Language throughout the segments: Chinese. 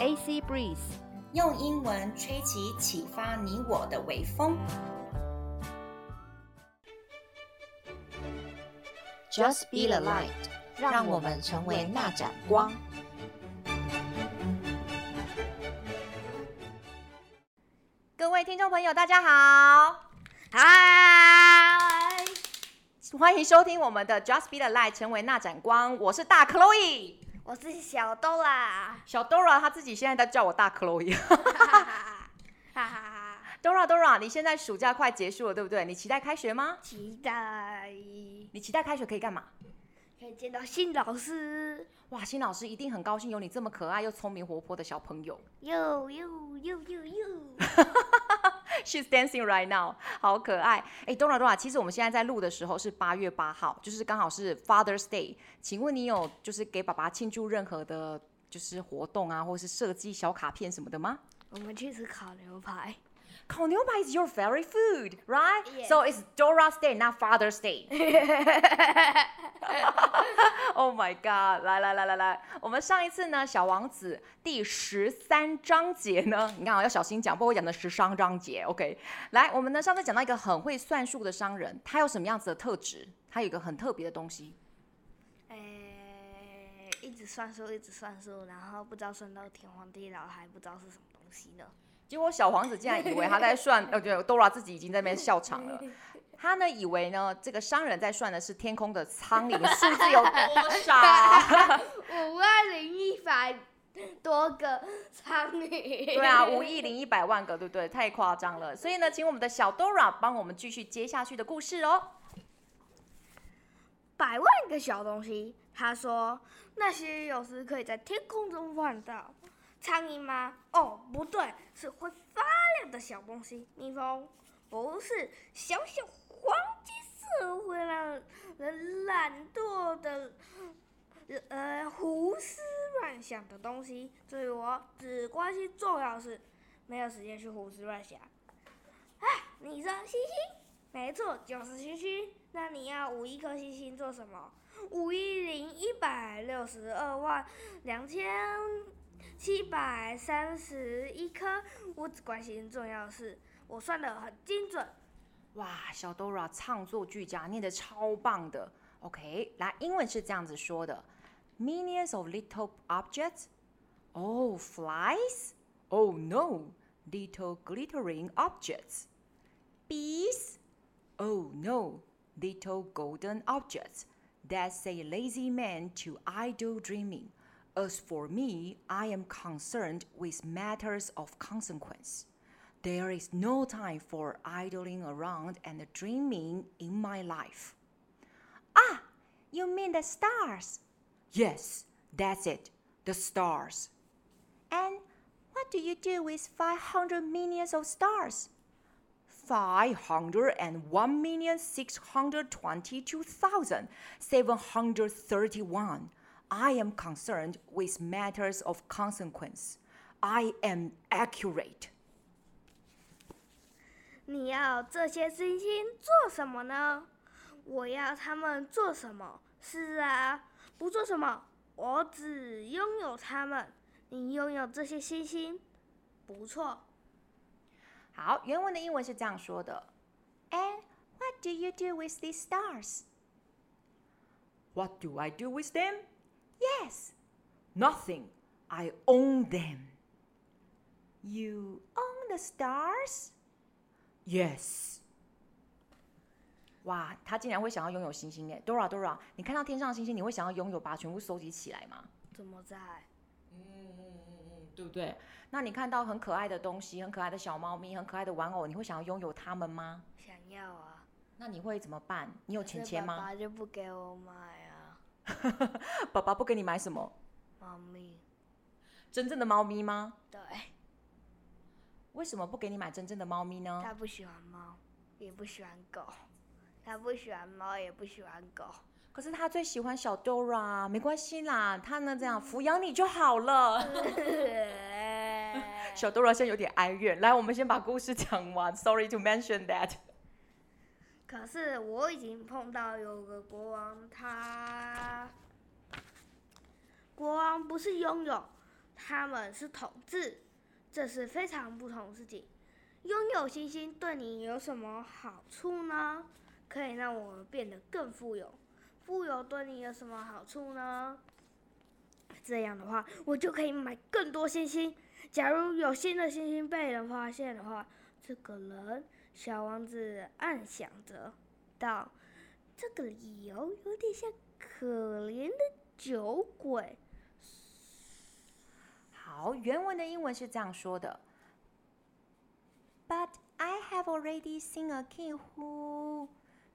AC Breeze，用英文吹起启发你我的微风。Just be the light，让我们成为那盏光。各位听众朋友，大家好，嗨，欢迎收听我们的 Just be the light，成为那盏光。我是大 Chloe，我是小 Dora，小 Dora 她自己现在在叫我大 Chloe。哈哈哈，Dora Dora，你现在暑假快结束了，对不对？你期待开学吗？期待。你期待开学可以干嘛？可以见到新老师。哇，新老师一定很高兴有你这么可爱又聪明活泼的小朋友。哟哟哟哟哟！She's dancing right now，好可爱。哎，Dora Dora，其实我们现在在录的时候是八月八号，就是刚好是 Father's Day。请问你有就是给爸爸庆祝任何的，就是活动啊，或是设计小卡片什么的吗？我们去吃烤牛排。烤牛排 is your favorite food, right? Yes. So it's Dora's Day, not Father's Day. oh my god！来来来来来，我们上一次呢，《小王子》第十三章节呢，你看啊，要小心讲，不过我讲的十三章节。OK，来，我们呢上次讲到一个很会算数的商人，他有什么样子的特质？他有一个很特别的东西。诶，一直算数，一直算数，然后不知道算到天荒地老，还不知道是什么东西呢。结果小皇子竟然以为他在算，呃，对，Dora 自己已经在那边笑场了。他呢以为呢这个商人在算的是天空的苍蝇数字有多少？五万零一百多个苍蝇。对啊，五亿零一百万个，对不对？太夸张了。所以呢，请我们的小 Dora 帮我们继续接下去的故事哦。百万个小东西，他说那些有时可以在天空中看到。苍蝇吗？哦，不对，是会发亮的小东西。蜜蜂不是小小黄金色，会让人懒惰的，呃，胡思乱想的东西。所以我只关心重要事，没有时间去胡思乱想。哎，你说星星？没错，就是星星。那你要五亿颗星星做什么？五亿零一百六十二万两千。七百三十一颗，我只关心重要的事，我算得很精准。哇，小 Dora 唱作俱佳，念得超棒的。OK，来，英文是这样子说的：Millions of little objects. Oh, flies. Oh no, little glittering objects. Bees. Oh no, little golden objects. That's a lazy man to idle dreaming. As for me, I am concerned with matters of consequence. There is no time for idling around and dreaming in my life. Ah, you mean the stars? Yes, that's it, the stars. And what do you do with 500 millions of stars? 501,622,731. I am concerned with matters of consequence. I am accurate. 你要这些星星做什么呢？我要他们做什么？是啊，不做什么。我只拥有他们。你拥有这些星星，不错。好，原文的英文是这样说的：And what do you do with these stars? What do I do with them? Yes, nothing. I own them. You own the stars? Yes. 哇，他竟然会想要拥有星星耶！Dora Dora，你看到天上的星星，你会想要拥有，把它全部收集起来吗？怎么在？嗯嗯嗯嗯，对不对？那你看到很可爱的东西，很可爱的小猫咪，很可爱的玩偶，你会想要拥有它们吗？想要啊。那你会怎么办？你有钱钱吗？爸爸就不给我买啊。爸爸不给你买什么？猫咪。真正的猫咪吗？对。为什么不给你买真正的猫咪呢？他不喜欢猫，也不喜欢狗。他不喜欢猫，也不喜欢狗。可是他最喜欢小 Dora，没关系啦，他呢这样抚养你就好了。小 Dora 现在有点哀怨。来，我们先把故事讲完。Sorry to mention that。可是我已经碰到有个国王，他国王不是拥有，他们是统治，这是非常不同的事情。拥有星星对你有什么好处呢？可以让我们变得更富有。富有对你有什么好处呢？这样的话，我就可以买更多星星。假如有新的星星被人发现的话，这个人，小王子暗想着道：“这个理由有点像可怜的酒鬼。”好，原文的英文是这样说的：“But I have already seen a king who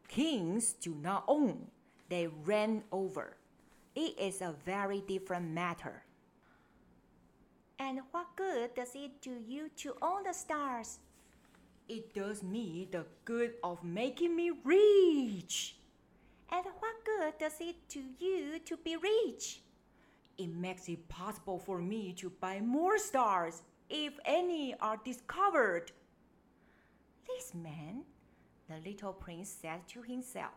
kings do not own.” They ran over. It is a very different matter. And what good does it do you to own the stars? It does me the good of making me rich. And what good does it do you to be rich? It makes it possible for me to buy more stars if any are discovered. This man, the little prince said to himself,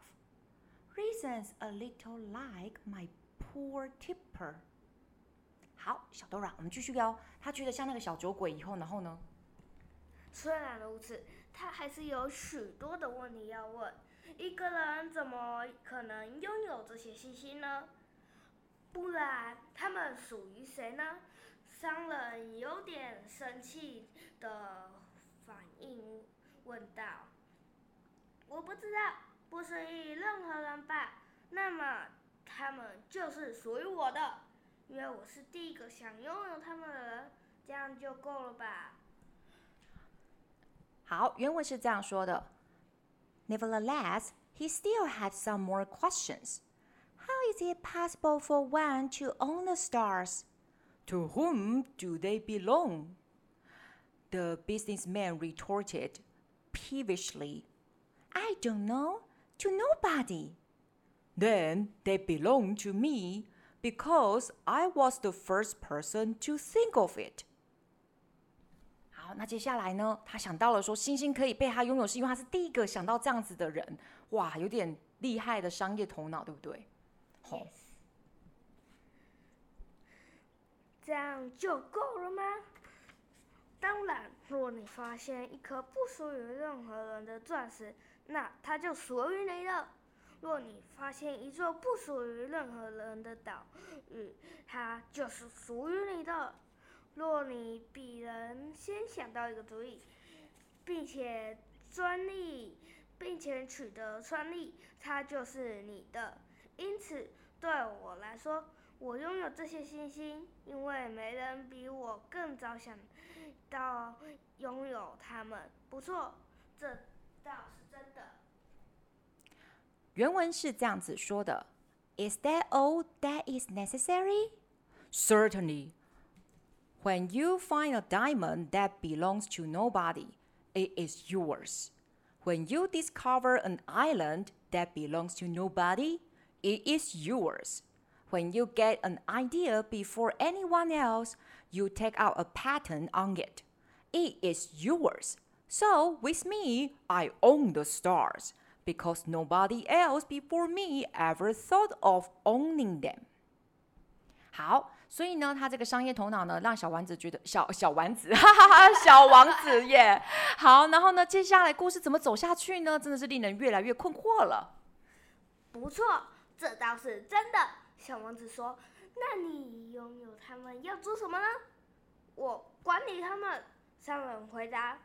reasons a little like my poor tipper。好，小 Dora，我们继续聊。他觉得像那个小酒鬼以后，然后呢？ 虽然如此，他还是有许多的问题要问。一个人怎么可能拥有这些信息呢？不然，他们属于谁呢？商人有点生气的反应问道：“我不知道。”不属于任何人吧？那么他们就是属于我的，因为我是第一个想拥有他们的人，这样就够了吧？好，原文是这样说的：Nevertheless, he still had some more questions. How is it possible for one to own the stars? To whom do they belong? The businessman retorted peevishly, I don't know. To nobody. Then they belong to me because I was the first person to think of it. 那接下来呢？他想到了说，星星可以被他拥有，是因为他是第一个想到这样子的人。哇，有点厉害的商业头脑，对不对？好这样就够了吗？当然，若你发现一颗不属于任何人的钻石。那它就属于你了。若你发现一座不属于任何人的岛屿，它就是属于你的。若你比人先想到一个主意，并且专利，并且取得专利，它就是你的。因此，对我来说，我拥有这些星星，因为没人比我更早想到拥有它们。不错，这倒是真的。原文是这样子说的：Is that all that is necessary? Certainly. When you find a diamond that belongs to nobody, it is yours. When you discover an island that belongs to nobody, it is yours. When you get an idea before anyone else, you take out a patent on it. It is yours. So, with me, I own the stars because nobody else before me ever thought of owning them。好，所以呢，他这个商业头脑呢，让小丸子觉得小小丸子，哈哈哈，小王子耶。好，然后呢，接下来故事怎么走下去呢？真的是令人越来越困惑了。不错，这倒是真的。小王子说：“那你拥有他们要做什么呢？”我管理他们。商人回答。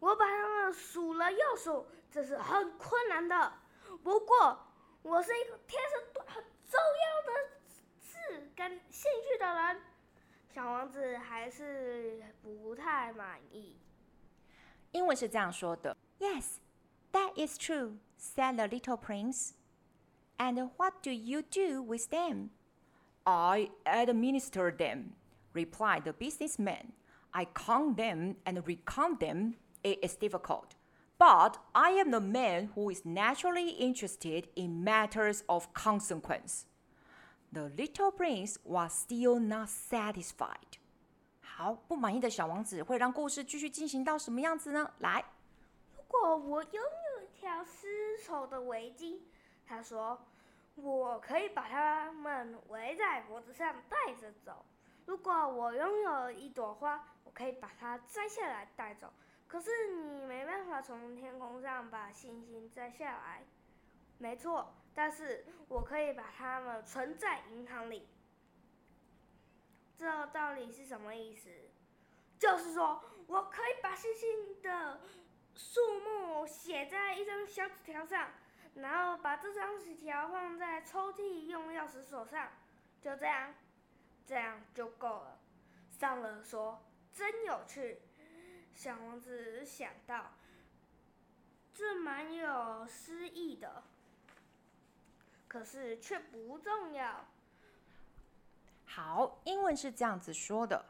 我把他们数了又数，这是很困难的。不过，我是一个天生很重要的事感兴趣的人。小王子还是不太满意。英文是这样说的：“Yes, that is true,” said the little prince. “And what do you do with them?” “I administer them,” replied the businessman. “I count them and recount them.” It is difficult, but I am the man who is naturally interested in matters of consequence. The little prince was still not satisfied. 好，不满意的小王子会让故事继续进行到什么样子呢？来，如果我拥有一条丝绸的围巾，他说，我可以把它们围在脖子上带着走。如果我拥有一朵花，我可以把它摘下来带走。可是你没办法从天空上把星星摘下来。没错，但是我可以把它们存在银行里。这到底是什么意思？就是说我可以把星星的数目写在一张小纸条上，然后把这张纸条放在抽屉用钥匙锁上，就这样，这样就够了。商人说：“真有趣。”小王子想到，这蛮有诗意的，可是却不重要。好，英文是这样子说的。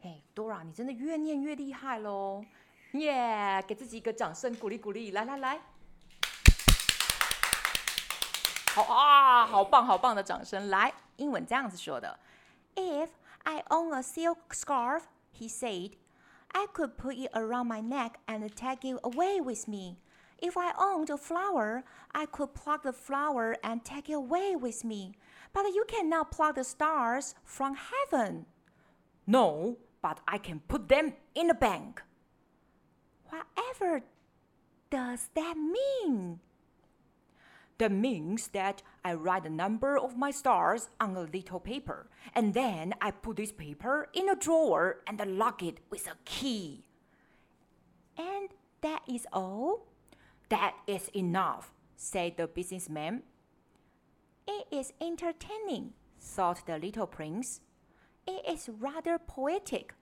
嘿，Dora，你真的越念越厉害喽！耶、给自己一个掌声鼓励鼓励。来来来，好啊，好棒好棒的掌声。来，英文这样子说的：If I own a silk scarf, he said. I could put it around my neck and take it away with me. If I owned a flower, I could pluck the flower and take it away with me. But you cannot pluck the stars from heaven. No, but I can put them in a bank. Whatever does that mean? That means that I write the number of my stars on a little paper, and then I put this paper in a drawer and lock it with a key. And that is all? That is enough, said the businessman. It is entertaining, thought the little prince. It is rather poetic,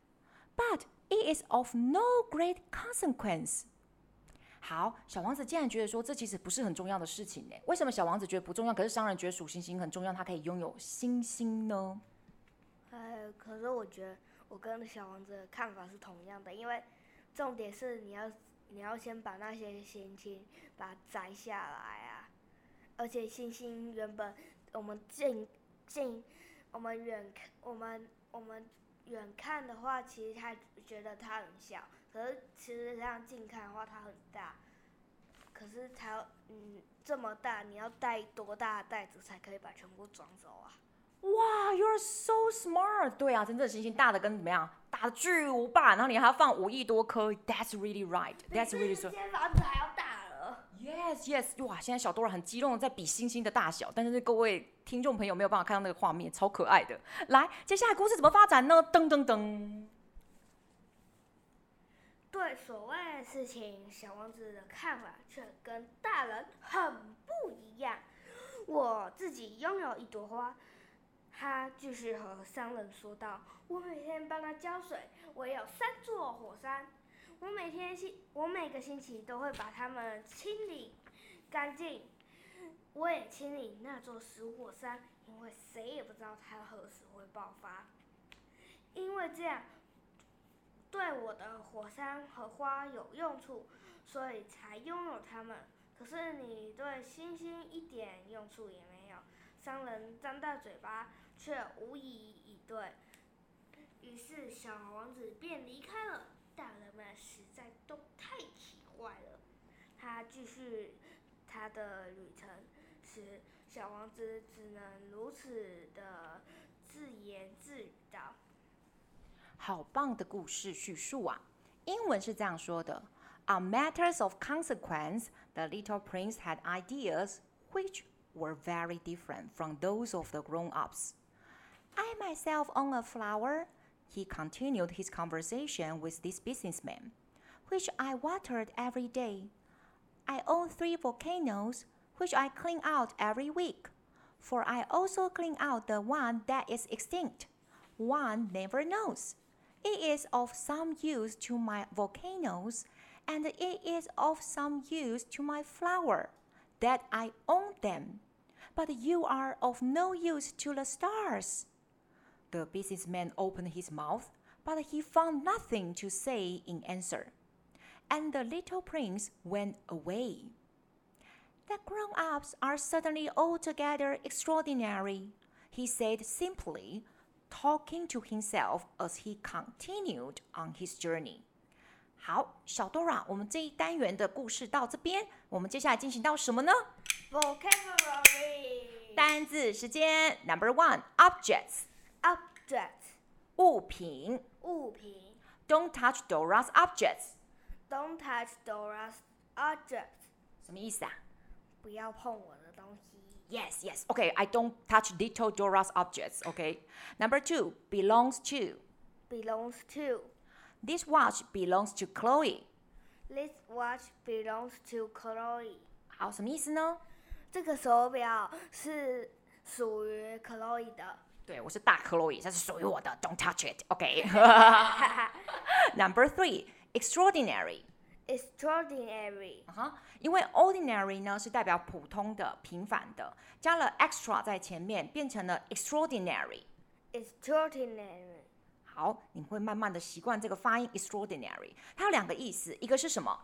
but it is of no great consequence. 好，小王子竟然觉得说这其实不是很重要的事情呢？为什么小王子觉得不重要，可是商人觉得数星星很重要，他可以拥有星星呢？呃，可是我觉得我跟小王子的看法是同样的，因为重点是你要 你要先把那些星星把它摘下来啊，而且星星原本我们近近我们远看我们我们远看的话，其实它觉得它很小。可是其实这样近看的话，它很大。可是它嗯这么大，你要带多大的袋子才可以把全部装走啊？哇，You're so smart！对啊，真正的星星大的跟怎么样？大的巨无霸，然后你还要放五亿多颗。That's really right. That's really so. 间房子还要大了。Yes, yes！哇，现在小多人很激动的在比星星的大小，但是各位听众朋友没有办法看到那个画面，超可爱的。来，接下来故事怎么发展呢？噔噔噔。对所谓的事情，小王子的看法却跟大人很不一样。我自己拥有一朵花，他继续和商人说道：“我每天帮他浇水，我有三座火山，我每天星，我每个星期都会把它们清理干净。我也清理那座死火山，因为谁也不知道它何时会爆发。因为这样。”对我的火山和花有用处，所以才拥有它们。可是你对星星一点用处也没有。商人张大嘴巴，却无以以对。于是小王子便离开了。大人们实在都太奇怪了。他继续他的旅程时，小王子只能如此的自言自语道。好棒的故事叙述啊！英文是这样说的：On matters of consequence, the little prince had ideas which were very different from those of the grown-ups. I myself own a flower, he continued his conversation with this businessman, which I watered every day. I own three volcanoes, which I clean out every week, for I also clean out the one that is extinct. One never knows. It is of some use to my volcanoes, and it is of some use to my flower, that I own them. But you are of no use to the stars. The businessman opened his mouth, but he found nothing to say in answer. And the little prince went away. The grown ups are certainly altogether extraordinary, he said simply talking to himself as he continued on his journey. 好，小 Dora，我们这一单元的故事到这边，我们接下来进行到什么呢？Vocabulary 单字时间，Number one，objects。 object 物品。物品。Don't touch Dora's objects. Don't touch Dora's objects. 什么意思啊？不要碰我的东西。Yes, yes. Okay, I don't touch little Dora's objects. Okay. Number two, belongs to. Belongs to. This watch belongs to Chloe. This watch belongs to Chloe. 好，什么意思呢？这个手表是属于 Chloe 的。 对，我是大 Chloe，这是属于我的。Don't touch it. Okay. Number three, extraordinary. 因为 ordinary 呢是代表普通的、平凡的，加了 extra 在前面，变成了 extraordinary。Extraordinary. 好，你会慢慢的习惯这个发音 extraordinary。它有两个意思，一个是什么？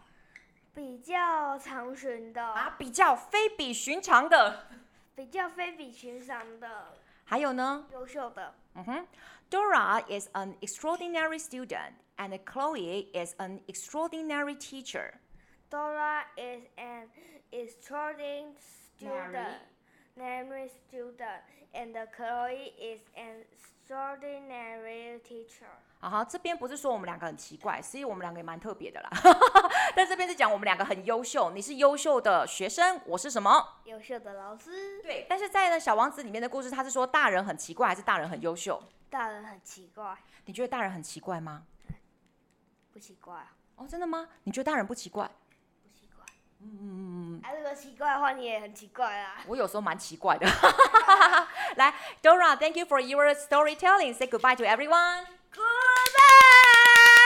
比较常寻的啊，比较非比寻常的，比较非比寻常的。还有呢？优秀的。嗯哼，Dora is an extraordinary student, and Chloe is an extraordinary teacher. Dora is an extraordinary student, extraordinary student, and Chloe is an extraordinary teacher. 啊哈，这边不是说我们两个很奇怪，所以我们两个也蛮特别的啦。但这边是讲我们两个很优秀，你是优秀的学生，我是什么？优秀的老师。对，但是在呢《小王子》里面的故事，他是说大人很奇怪，还是大人很优秀？大人很奇怪。你觉得大人很奇怪吗？不奇怪啊。哦，真的吗？你觉得大人不奇怪？不奇怪。嗯嗯嗯。啊，如果奇怪的话，你也很奇怪啊。我有时候蛮奇怪的。来，Dora，thank you for your storytelling. Say goodbye to everyone. Goodbye!